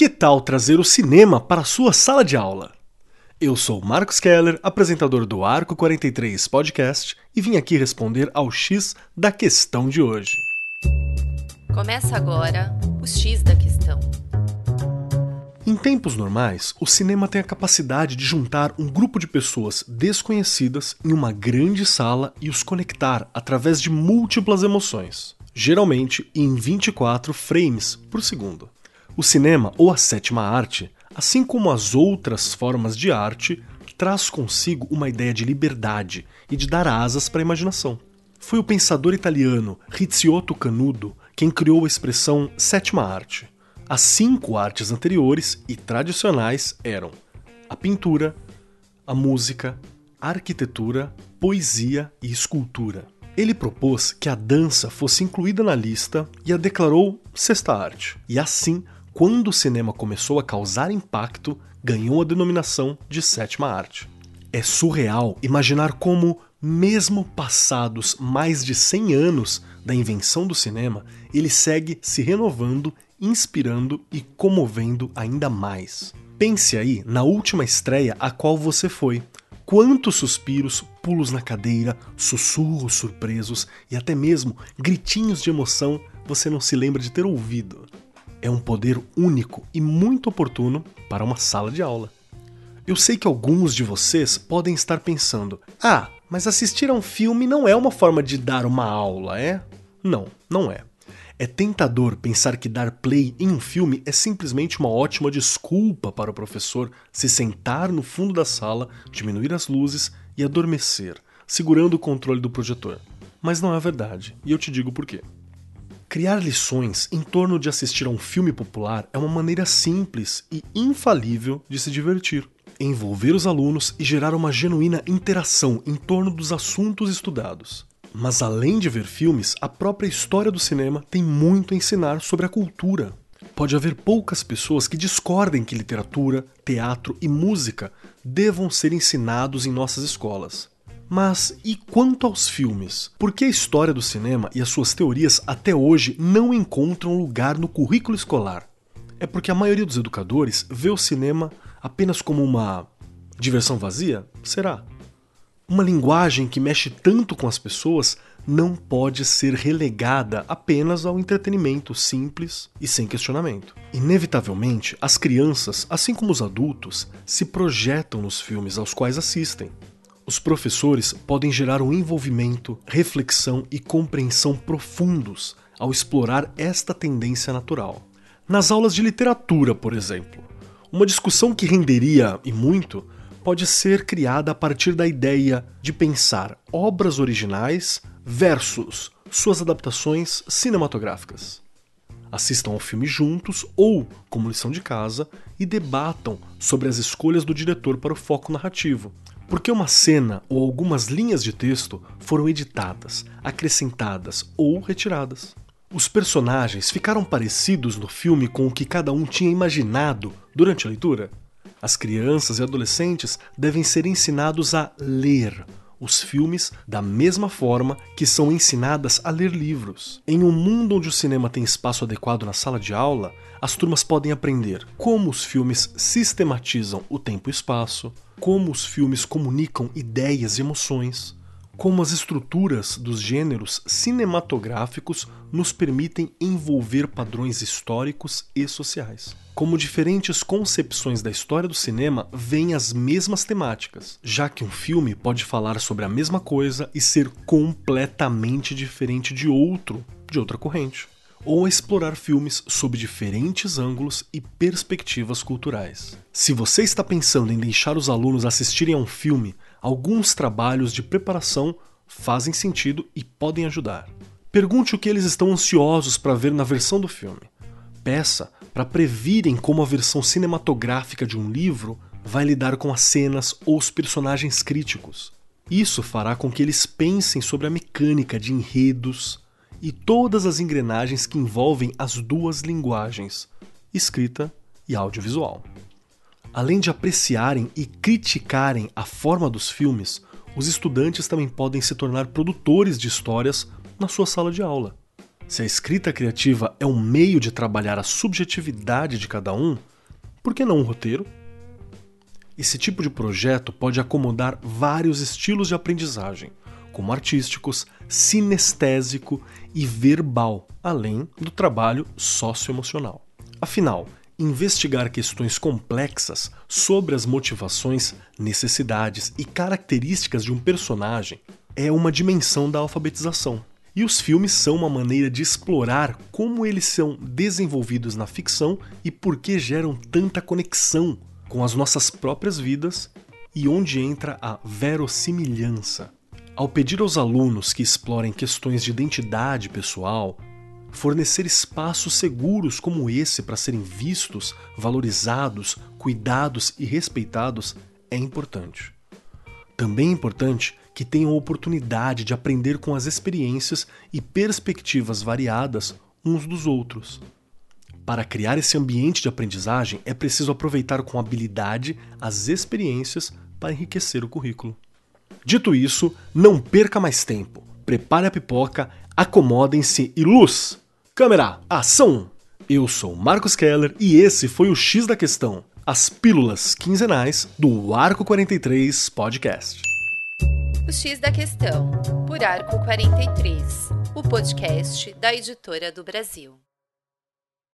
Que tal trazer o cinema para a sua sala de aula? Eu sou Marcos Keller, apresentador do Arco 43 Podcast, e vim aqui responder ao X da questão de hoje. Começa agora o X da questão. Em tempos normais, o cinema tem a capacidade de juntar um grupo de pessoas desconhecidas em uma grande sala e os conectar através de múltiplas emoções, geralmente em 24 frames por segundo. O cinema, ou a sétima arte, assim como as outras formas de arte, traz consigo uma ideia de liberdade e de dar asas para a imaginação. Foi o pensador italiano Rizzotto Canudo quem criou a expressão sétima arte. As cinco artes anteriores e tradicionais eram a pintura, a música, a arquitetura, poesia e escultura. Ele propôs que a dança fosse incluída na lista e a declarou sexta arte. E assim quando o cinema começou a causar impacto, ganhou a denominação de sétima arte. É surreal imaginar como, mesmo passados mais de 100 anos da invenção do cinema, ele segue se renovando, inspirando e comovendo ainda mais. Pense aí na última estreia a qual você foi. Quantos suspiros, pulos na cadeira, sussurros surpresos e até mesmo gritinhos de emoção você não se lembra de ter ouvido? É um poder único e muito oportuno para uma sala de aula. Eu sei que alguns de vocês podem estar pensando: ah, mas assistir a um filme não é uma forma de dar uma aula, é? Não, não é. É tentador pensar que dar play em um filme é simplesmente uma ótima desculpa para o professor se sentar no fundo da sala, diminuir as luzes e adormecer, segurando o controle do projetor. Mas não é verdade, e eu te digo por quê. Criar lições em torno de assistir a um filme popular é uma maneira simples e infalível de se divertir, envolver os alunos e gerar uma genuína interação em torno dos assuntos estudados. Mas além de ver filmes, a própria história do cinema tem muito a ensinar sobre a cultura. Pode haver poucas pessoas que discordem que literatura, teatro e música devam ser ensinados em nossas escolas. Mas e quanto aos filmes? Por que a história do cinema e as suas teorias até hoje não encontram lugar no currículo escolar? É porque a maioria dos educadores vê o cinema apenas como uma diversão vazia? Será? Uma linguagem que mexe tanto com as pessoas não pode ser relegada apenas ao entretenimento simples e sem questionamento. Inevitavelmente, as crianças, assim como os adultos, se projetam nos filmes aos quais assistem. Os professores podem gerar um envolvimento, reflexão e compreensão profundos ao explorar esta tendência natural. Nas aulas de literatura, por exemplo, uma discussão que renderia e muito pode ser criada a partir da ideia de pensar obras originais versus suas adaptações cinematográficas. Assistam ao filme juntos ou, como lição de casa, e debatam sobre as escolhas do diretor para o foco narrativo, porque uma cena ou algumas linhas de texto foram editadas, acrescentadas ou retiradas. Os personagens ficaram parecidos no filme com o que cada um tinha imaginado durante a leitura? As crianças e adolescentes devem ser ensinados a ler os filmes da mesma forma que são ensinadas a ler livros. Em um mundo onde o cinema tem espaço adequado na sala de aula, as turmas podem aprender como os filmes sistematizam o tempo e espaço, como os filmes comunicam ideias e emoções, como as estruturas dos gêneros cinematográficos nos permitem envolver padrões históricos e sociais. Como diferentes concepções da história do cinema veem as mesmas temáticas, já que um filme pode falar sobre a mesma coisa e ser completamente diferente de outro, de outra corrente ou a explorar filmes sob diferentes ângulos e perspectivas culturais. Se você está pensando em deixar os alunos assistirem a um filme, alguns trabalhos de preparação fazem sentido e podem ajudar. Pergunte o que eles estão ansiosos para ver na versão do filme. Peça para previrem como a versão cinematográfica de um livro vai lidar com as cenas ou os personagens críticos. Isso fará com que eles pensem sobre a mecânica de enredos, e todas as engrenagens que envolvem as duas linguagens, escrita e audiovisual. Além de apreciarem e criticarem a forma dos filmes, os estudantes também podem se tornar produtores de histórias na sua sala de aula. Se a escrita criativa é um meio de trabalhar a subjetividade de cada um, por que não um roteiro? Esse tipo de projeto pode acomodar vários estilos de aprendizagem, como artísticos, sinestésico e verbal, além do trabalho socioemocional. Afinal, investigar questões complexas sobre as motivações, necessidades e características de um personagem é uma dimensão da alfabetização. E os filmes são uma maneira de explorar como eles são desenvolvidos na ficção e por que geram tanta conexão com as nossas próprias vidas e onde entra a verossimilhança. Ao pedir aos alunos que explorem questões de identidade pessoal, fornecer espaços seguros como esse para serem vistos, valorizados, cuidados e respeitados é importante. Também é importante que tenham oportunidade de aprender com as experiências e perspectivas variadas uns dos outros. Para criar esse ambiente de aprendizagem, é preciso aproveitar com habilidade as experiências para enriquecer o currículo. Dito isso, não perca mais tempo. Prepare a pipoca, acomodem-se e luz! Câmera, ação! Eu sou Marcos Keller e esse foi o X da Questão, as pílulas quinzenais do Arco 43 Podcast. O X da Questão, por Arco 43, o podcast da Editora do Brasil.